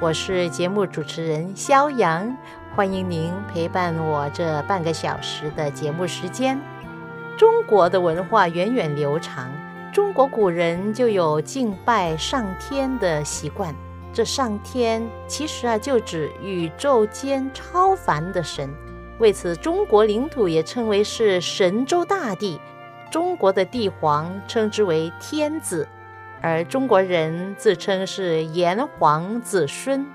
我是节目主持人肖阳，欢迎您陪伴我这半个小时的节目时间。中国的文化源远流长，中国古人就有敬拜上天的习惯。这上天其实啊，就指宇宙间超凡的神。为此，中国领土也称为是神州大地。中国的帝皇称之为天子。而中国人自称是炎黄子孙。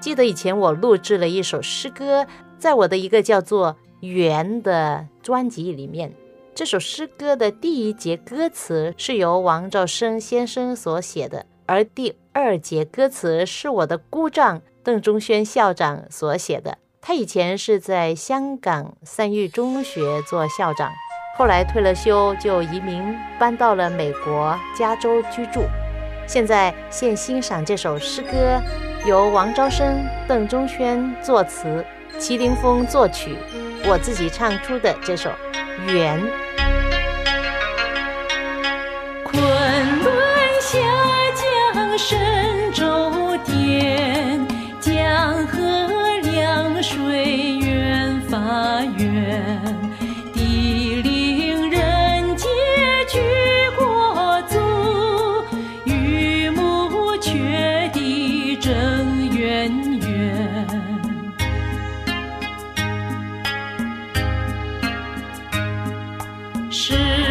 记得以前我录制了一首诗歌，在我的一个叫做《缘》的专辑里面。这首诗歌的第一节歌词是由王兆生先生所写的，而第二节歌词是我的姑丈邓中轩校长所写的。他以前是在香港三育中学做校长。后来退了休，就移民搬到了美国加州居住。现在现欣赏这首诗歌，由王昭生、邓中轩作词，麒麟峰作曲，我自己唱出的这首《缘》。昆仑下江神是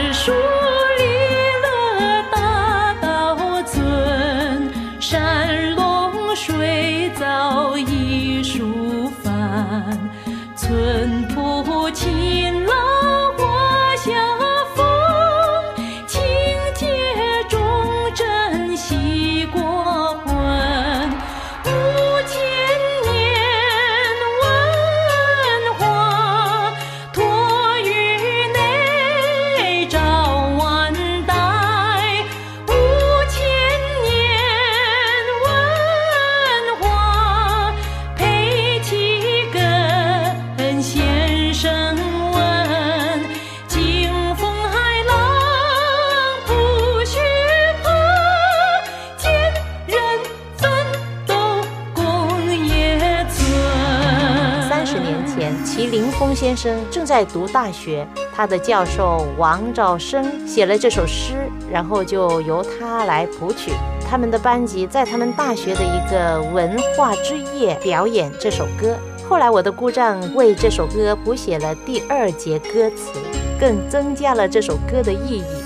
齐麟峰先生正在读大学，他的教授王兆生写了这首诗，然后就由他来谱曲。他们的班级在他们大学的一个文化之夜表演这首歌。后来我的姑丈为这首歌谱写了第二节歌词，更增加了这首歌的意义。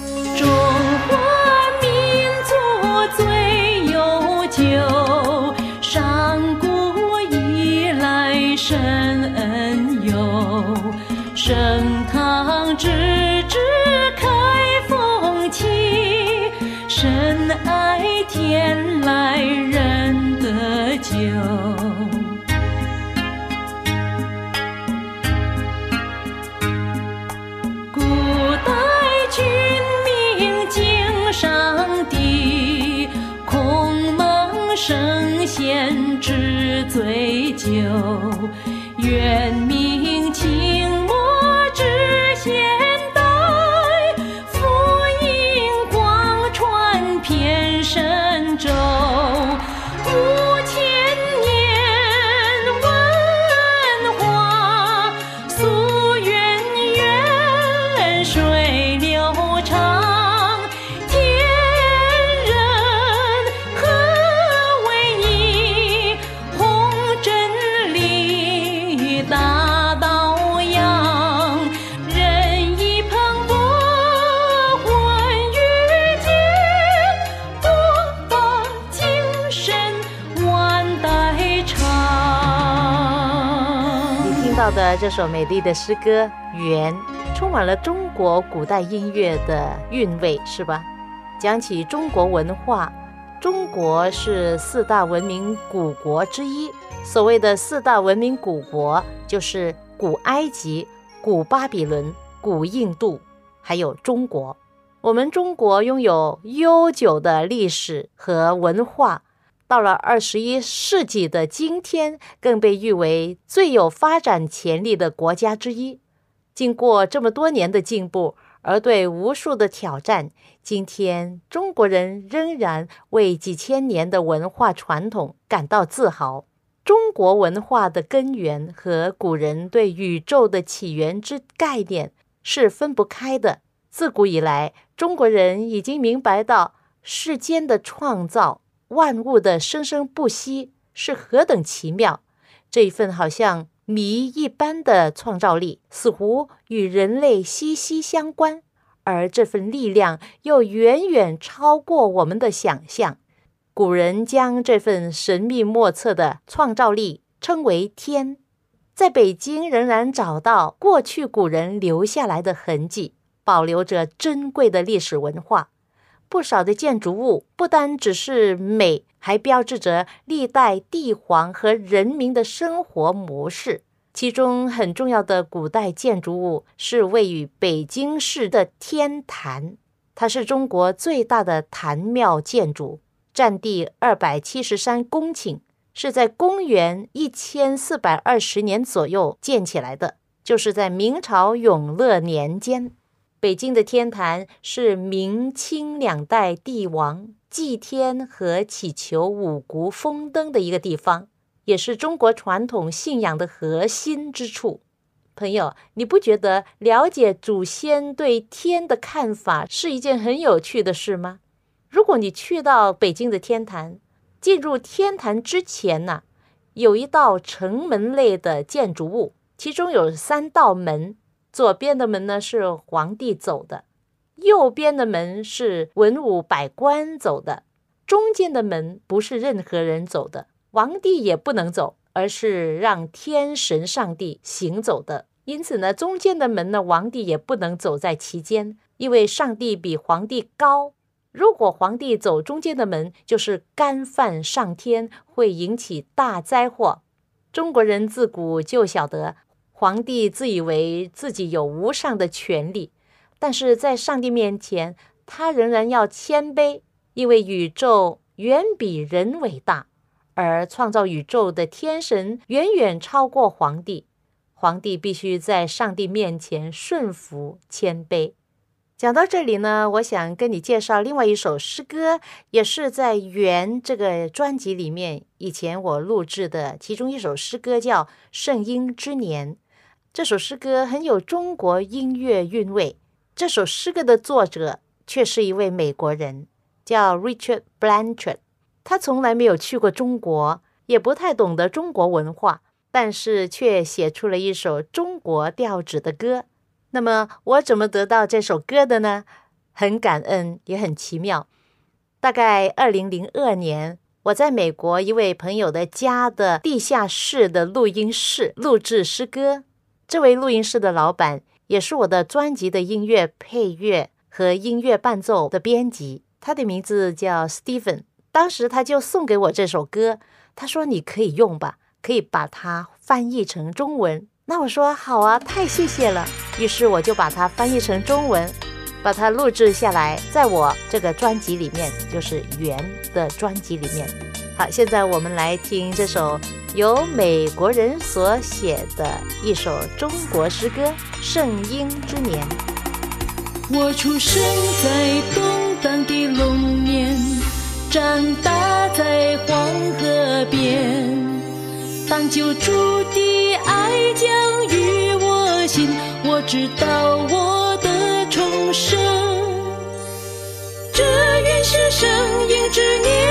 圣贤之醉酒，愿明清。到的这首美丽的诗歌《缘》，充满了中国古代音乐的韵味，是吧？讲起中国文化，中国是四大文明古国之一。所谓的四大文明古国，就是古埃及、古巴比伦、古印度，还有中国。我们中国拥有悠久的历史和文化。到了二十一世纪的今天，更被誉为最有发展潜力的国家之一。经过这么多年的进步，而对无数的挑战，今天中国人仍然为几千年的文化传统感到自豪。中国文化的根源和古人对宇宙的起源之概念是分不开的。自古以来，中国人已经明白到世间的创造。万物的生生不息是何等奇妙！这一份好像谜一般的创造力，似乎与人类息息相关，而这份力量又远远超过我们的想象。古人将这份神秘莫测的创造力称为“天”。在北京，仍然找到过去古人留下来的痕迹，保留着珍贵的历史文化。不少的建筑物不单只是美，还标志着历代帝皇和人民的生活模式。其中很重要的古代建筑物是位于北京市的天坛，它是中国最大的坛庙建筑，占地二百七十三公顷，是在公元一千四百二十年左右建起来的，就是在明朝永乐年间。北京的天坛是明清两代帝王祭天和祈求五谷丰登的一个地方，也是中国传统信仰的核心之处。朋友，你不觉得了解祖先对天的看法是一件很有趣的事吗？如果你去到北京的天坛，进入天坛之前呢，有一道城门类的建筑物，其中有三道门。左边的门呢是皇帝走的，右边的门是文武百官走的，中间的门不是任何人走的，皇帝也不能走，而是让天神上帝行走的。因此呢，中间的门呢，皇帝也不能走在其间，因为上帝比皇帝高。如果皇帝走中间的门，就是干犯上天，会引起大灾祸。中国人自古就晓得。皇帝自以为自己有无上的权利，但是在上帝面前，他仍然要谦卑，因为宇宙远比人伟大，而创造宇宙的天神远远超过皇帝。皇帝必须在上帝面前顺服谦卑。讲到这里呢，我想跟你介绍另外一首诗歌，也是在《缘》这个专辑里面以前我录制的其中一首诗歌，叫《圣婴之年》。这首诗歌很有中国音乐韵味。这首诗歌的作者却是一位美国人，叫 Richard Blanchard。他从来没有去过中国，也不太懂得中国文化，但是却写出了一首中国调子的歌。那么我怎么得到这首歌的呢？很感恩，也很奇妙。大概二零零二年，我在美国一位朋友的家的地下室的录音室录制诗歌。这位录音室的老板也是我的专辑的音乐配乐和音乐伴奏的编辑，他的名字叫 Stephen。当时他就送给我这首歌，他说你可以用吧，可以把它翻译成中文。那我说好啊，太谢谢了。于是我就把它翻译成中文，把它录制下来，在我这个专辑里面，就是《缘》的专辑里面。好，现在我们来听这首。由美国人所写的一首中国诗歌《圣婴之年》。我出生在动荡的龙年，长大在黄河边。当救主的爱将与我心，我知道我的重生。这原是圣婴之年，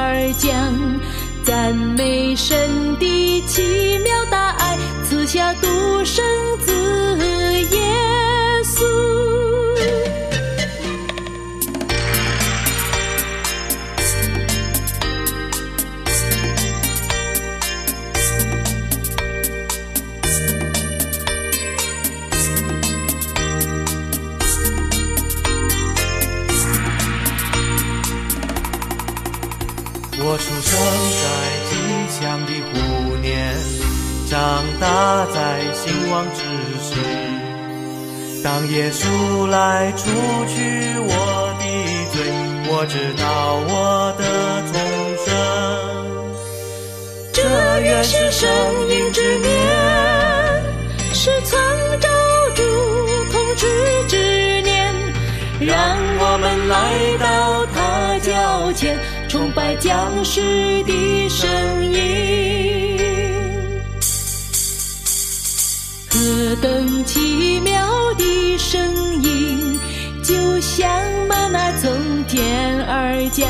而降，赞美神的奇在兴旺之时。当耶稣来除去我的罪，我知道我的重生。这原是生命之年，是创造主统治之年，让我们来到他脚前。崇拜将士的声音，这等奇妙的声音，就像妈妈从天而降，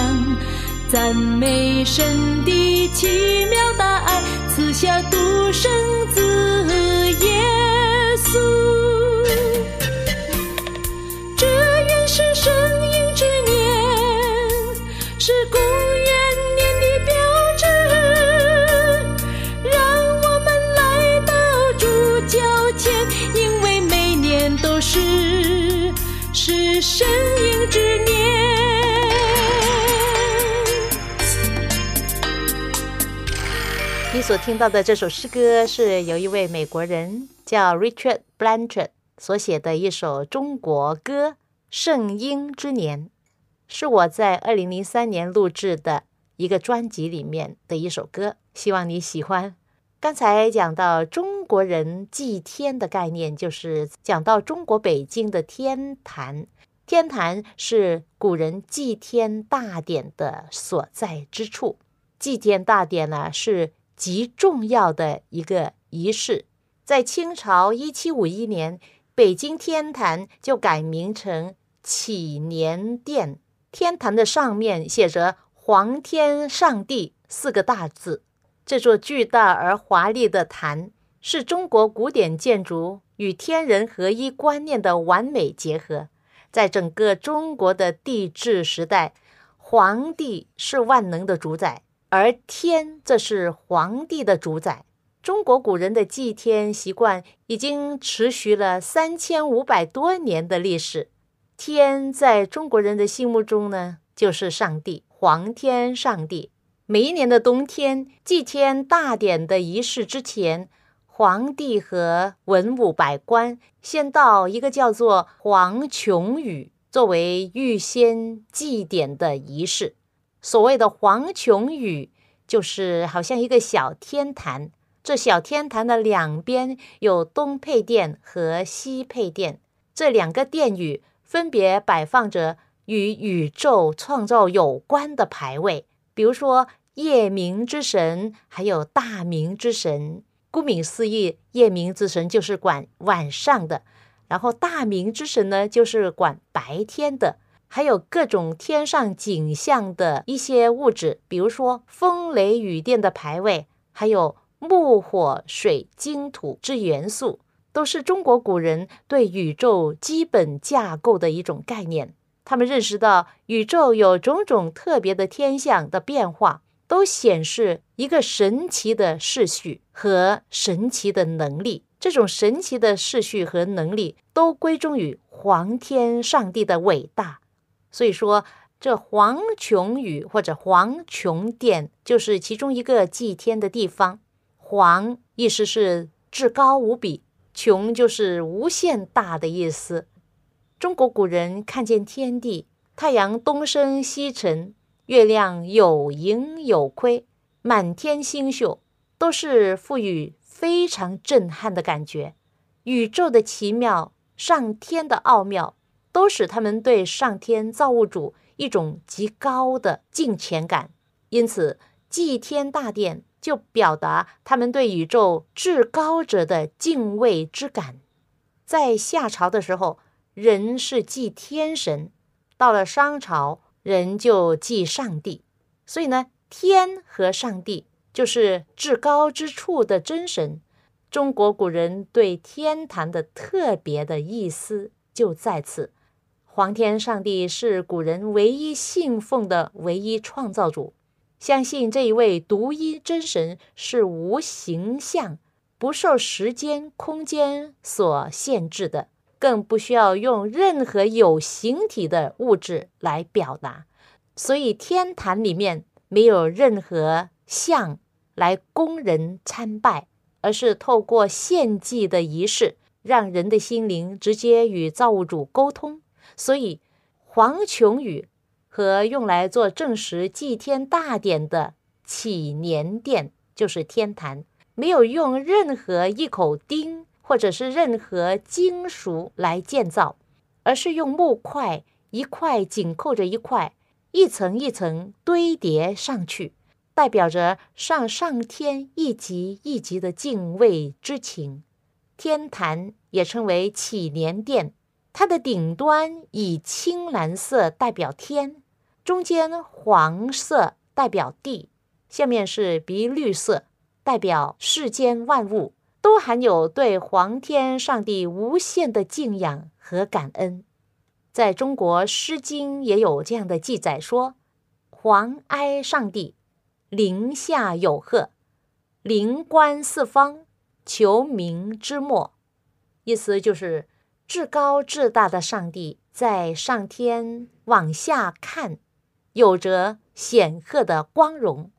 赞美神的奇妙大爱，赐下独生子所听到的这首诗歌是由一位美国人叫 Richard Blanchard 所写的一首中国歌《圣婴之年》，是我在二零零三年录制的一个专辑里面的一首歌，希望你喜欢。刚才讲到中国人祭天的概念，就是讲到中国北京的天坛。天坛是古人祭天大典的所在之处。祭天大典呢，是极重要的一个仪式。在清朝一七五一年，北京天坛就改名成祈年殿。天坛的上面写着“皇天上帝”四个大字。这座巨大而华丽的坛，是中国古典建筑与天人合一观念的完美结合。在整个中国的帝制时代，皇帝是万能的主宰，而天则是皇帝的主宰。中国古人的祭天习惯已经持续了三千五百多年的历史。天在中国人的心目中呢，就是上帝，皇天上帝。每一年的冬天，祭天大典的仪式之前，皇帝和文武百官先到一个叫做黄琼宇，作为预先祭典的仪式。所谓的黄琼宇，就是好像一个小天坛。这小天坛的两边有东配殿和西配殿，这两个殿宇分别摆放着与宇宙创造有关的牌位，比如说夜明之神，还有大明之神。顾名思义，夜明之神就是管晚上的，然后大明之神呢，就是管白天的。还有各种天上景象的一些物质，比如说风雷雨电的排位，还有木火水金土之元素，都是中国古人对宇宙基本架构的一种概念。他们认识到宇宙有种种特别的天象的变化，都显示一个神奇的秩序和神奇的能力。这种神奇的秩序和能力都归宗于皇天上帝的伟大。所以说，这黄琼宇或者黄琼殿就是其中一个祭天的地方。黄意思是至高无比，琼就是无限大的意思。中国古人看见天地，太阳东升西沉，月亮有盈有亏，满天星宿，都是赋予非常震撼的感觉。宇宙的奇妙，上天的奥妙。都使他们对上天造物主一种极高的敬虔感，因此祭天大殿就表达他们对宇宙至高者的敬畏之感。在夏朝的时候，人是祭天神；到了商朝，人就祭上帝。所以呢，天和上帝就是至高之处的真神。中国古人对天坛的特别的意思就在此：皇天上帝是古人唯一信奉的唯一创造主，相信这一位独一真神是无形象、不受时间、空间所限制的，更不需要用任何有形体的物质来表达。所以，天坛里面没有任何像来供人参拜。而是透过献祭的仪式，让人的心灵直接与造物主沟通。所以，黄琼宇和用来做正式祭天大典的祈年殿，就是天坛，没有用任何一口钉或者是任何金属来建造，而是用木块一块紧扣着一块，一层一层堆叠上去。代表着上上天一级一级的敬畏之情。天坛也称为祈年殿，它的顶端以青蓝色代表天，中间黄色代表地，下面是碧绿色代表世间万物，都含有对皇天上帝无限的敬仰和感恩。在中国《诗经》也有这样的记载说：“皇哀上帝。”临下有鹤，灵观四方，求名之末。意思就是至高至大的上帝在上天往下看，有着显赫的光荣。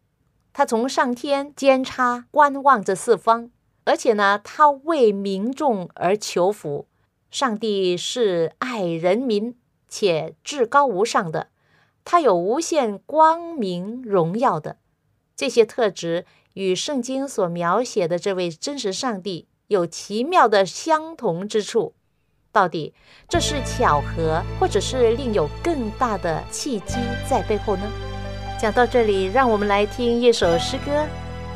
他从上天监察观望着四方，而且呢，他为民众而求福。上帝是爱人民且至高无上的，他有无限光明荣耀的。这些特质与圣经所描写的这位真实上帝有奇妙的相同之处。到底这是巧合，或者是另有更大的契机在背后呢？讲到这里，让我们来听一首诗歌，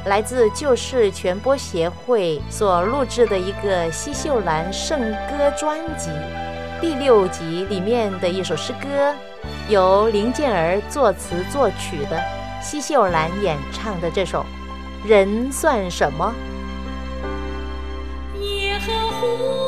来自旧事传播协会所录制的一个西秀兰圣歌专辑第六集里面的一首诗歌，由林健儿作词作曲的。西秀兰演唱的这首《人算什么》。耶和华，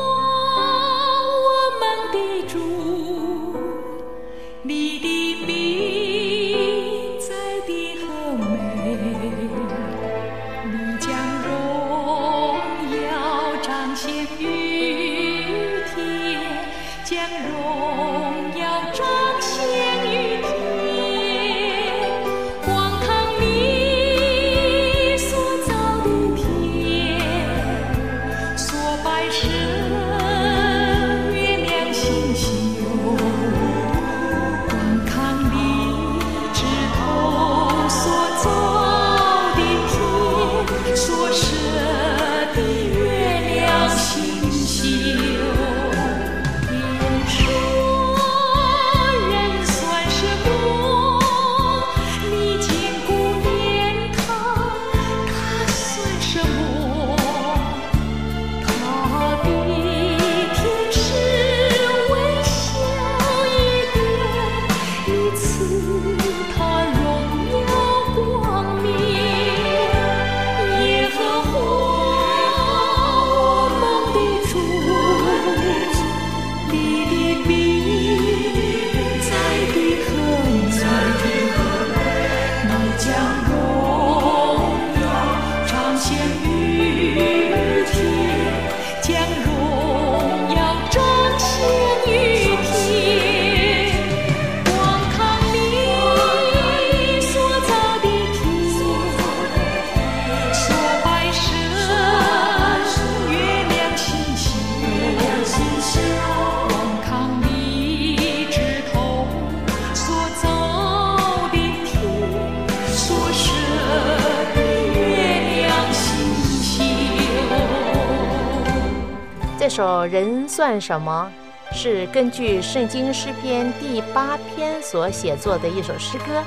首人算什么？是根据圣经诗篇第八篇所写作的一首诗歌。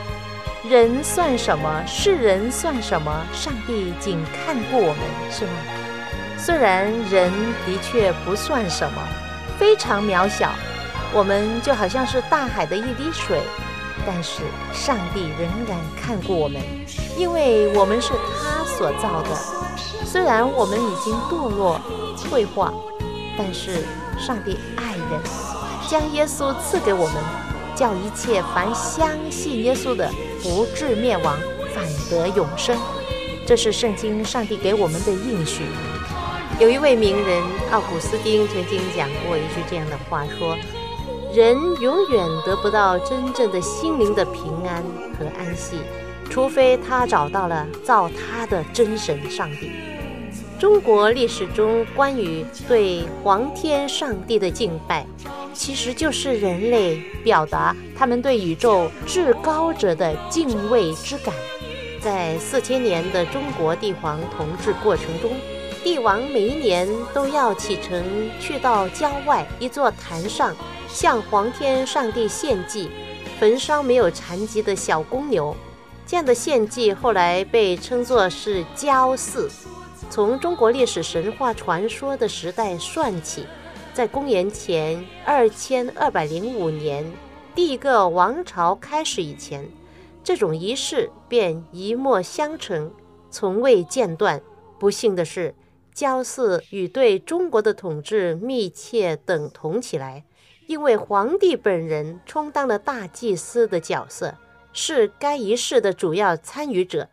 人算什么？世人算什么？上帝仅看过我们，是吗？虽然人的确不算什么，非常渺小，我们就好像是大海的一滴水，但是上帝仍然看过我们，因为我们是他所造的。虽然我们已经堕落、退化，但是上帝爱人，将耶稣赐给我们，叫一切凡相信耶稣的不至灭亡，反得永生。这是圣经上帝给我们的应许。有一位名人奥古斯丁曾经讲过一句这样的话：说，人永远得不到真正的心灵的平安和安息，除非他找到了造他的真神上帝。中国历史中关于对皇天上帝的敬拜，其实就是人类表达他们对宇宙至高者的敬畏之感。在四千年的中国帝皇统治过程中，帝王每一年都要启程去到郊外一座坛上，向皇天上帝献祭，焚烧没有残疾的小公牛。这样的献祭后来被称作是郊祀。从中国历史神话传说的时代算起，在公元前二千二百零五年第一个王朝开始以前。这种仪式便一脉相承，从未间断。不幸的是，焦祀与对中国的统治密切等同起来，因为皇帝本人充当了大祭司的角色，是该仪式的主要参与者。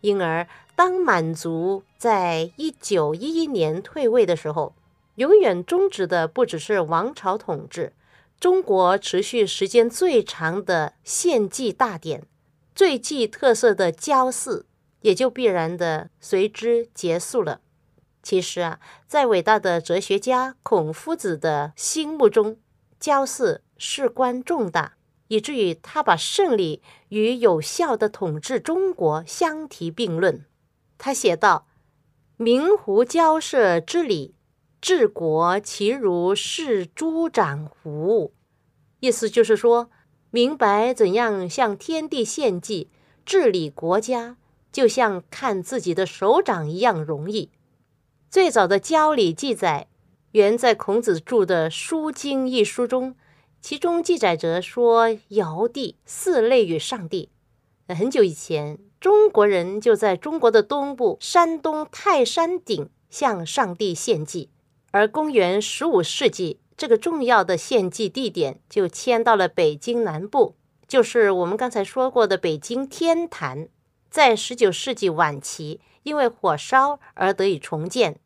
因而，当满族在一九一一年退位的时候，永远终止的不只是王朝统治，中国持续时间最长的献祭大典。最具特色的焦祀也就必然的随之结束了。其实啊，在伟大的哲学家孔夫子的心目中，焦祀事关重大，以至于他把胜利与有效的统治中国相提并论。他写道：“明胡交涉之礼，治国其如是诸长乎？”意思就是说。明白怎样向天地献祭、治理国家，就像看自己的手掌一样容易。最早的教理记载，原在孔子著的《书经》一书中，其中记载着说：“尧帝四类与上帝。”很久以前，中国人就在中国的东部山东泰山顶向上帝献祭，而公元十五世纪。这个重要的献祭地点就迁到了北京南部，就是我们刚才说过的北京天坛。在十九世纪晚期，因为火烧而得以重建。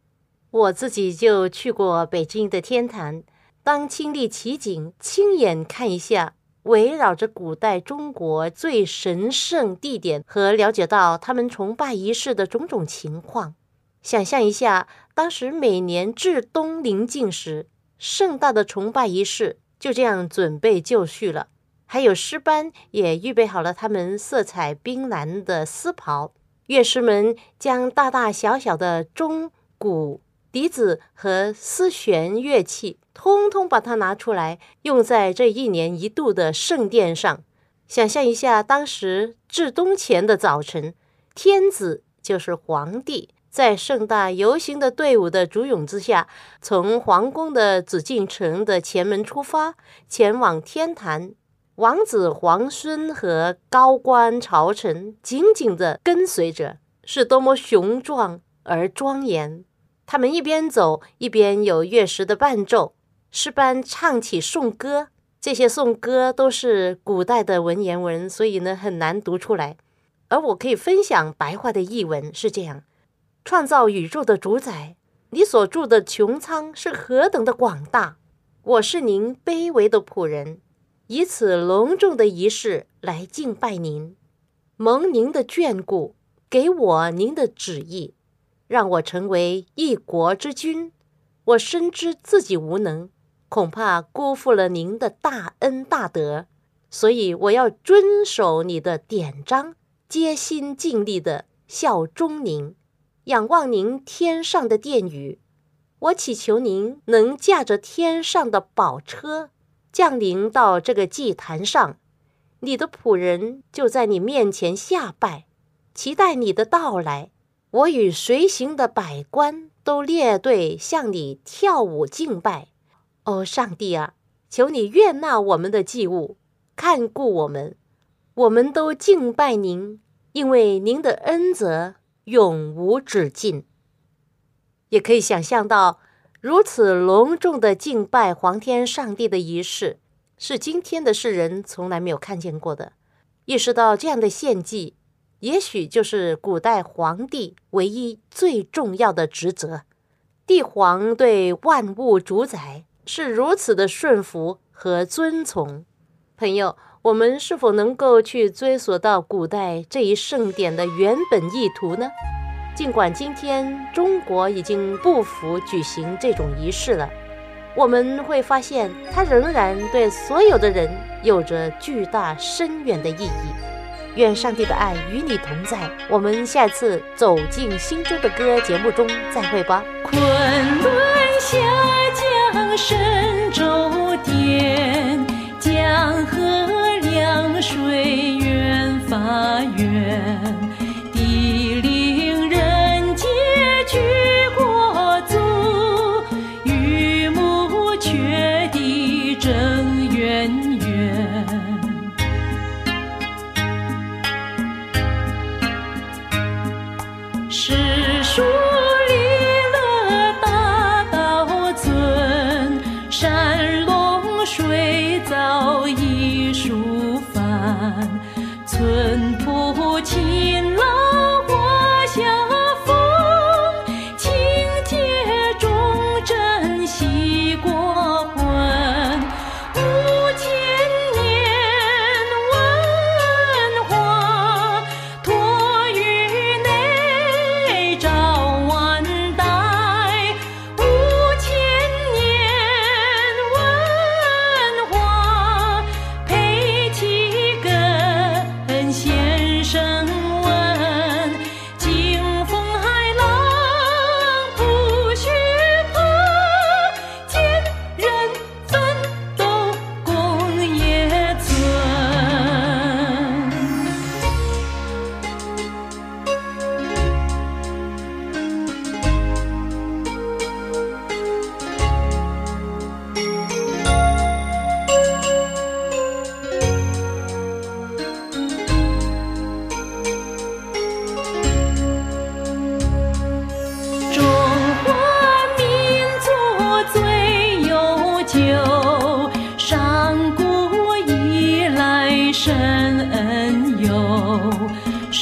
我自己就去过北京的天坛，当亲历其景，亲眼看一下围绕着古代中国最神圣地点和了解到他们崇拜仪式的种种情况，想象一下当时每年至冬临近时。盛大的崇拜仪式就这样准备就绪了，还有诗班也预备好了他们色彩冰蓝的丝袍，乐师们将大大小小的钟、鼓、笛子和丝弦乐器，通通把它拿出来，用在这一年一度的圣殿上。想象一下，当时至冬前的早晨，天子就是皇帝。在盛大游行的队伍的簇拥之下，从皇宫的紫禁城的前门出发，前往天坛。王子、皇孙和高官朝臣紧紧地跟随着，是多么雄壮而庄严！他们一边走，一边有乐师的伴奏，诗班唱起颂歌。这些颂歌都是古代的文言文，所以呢很难读出来。而我可以分享白话的译文，是这样。创造宇宙的主宰，你所住的穹苍是何等的广大！我是您卑微的仆人，以此隆重的仪式来敬拜您，蒙您的眷顾，给我您的旨意，让我成为一国之君。我深知自己无能，恐怕辜负了您的大恩大德，所以我要遵守你的典章，竭心尽力的效忠您。仰望您天上的殿宇，我祈求您能驾着天上的宝车降临到这个祭坛上，你的仆人就在你面前下拜，期待你的到来。我与随行的百官都列队向你跳舞敬拜。哦，上帝啊，求你悦纳我们的祭物，看顾我们，我们都敬拜您，因为您的恩泽永无止境。也可以想象到，如此隆重的敬拜皇天上帝的仪式，是今天的世人从来没有看见过的。意识到这样的献祭，也许就是古代皇帝唯一最重要的职责。帝皇对万物主宰是如此的顺服和遵从。朋友。我们是否能够去追索到古代这一盛典的原本意图呢？尽管今天中国已经不服举行这种仪式了，我们会发现它仍然对所有的人有着巨大深远的意义。愿上帝的爱与你同在。我们下次走进心中的歌节目中再会吧。是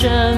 盛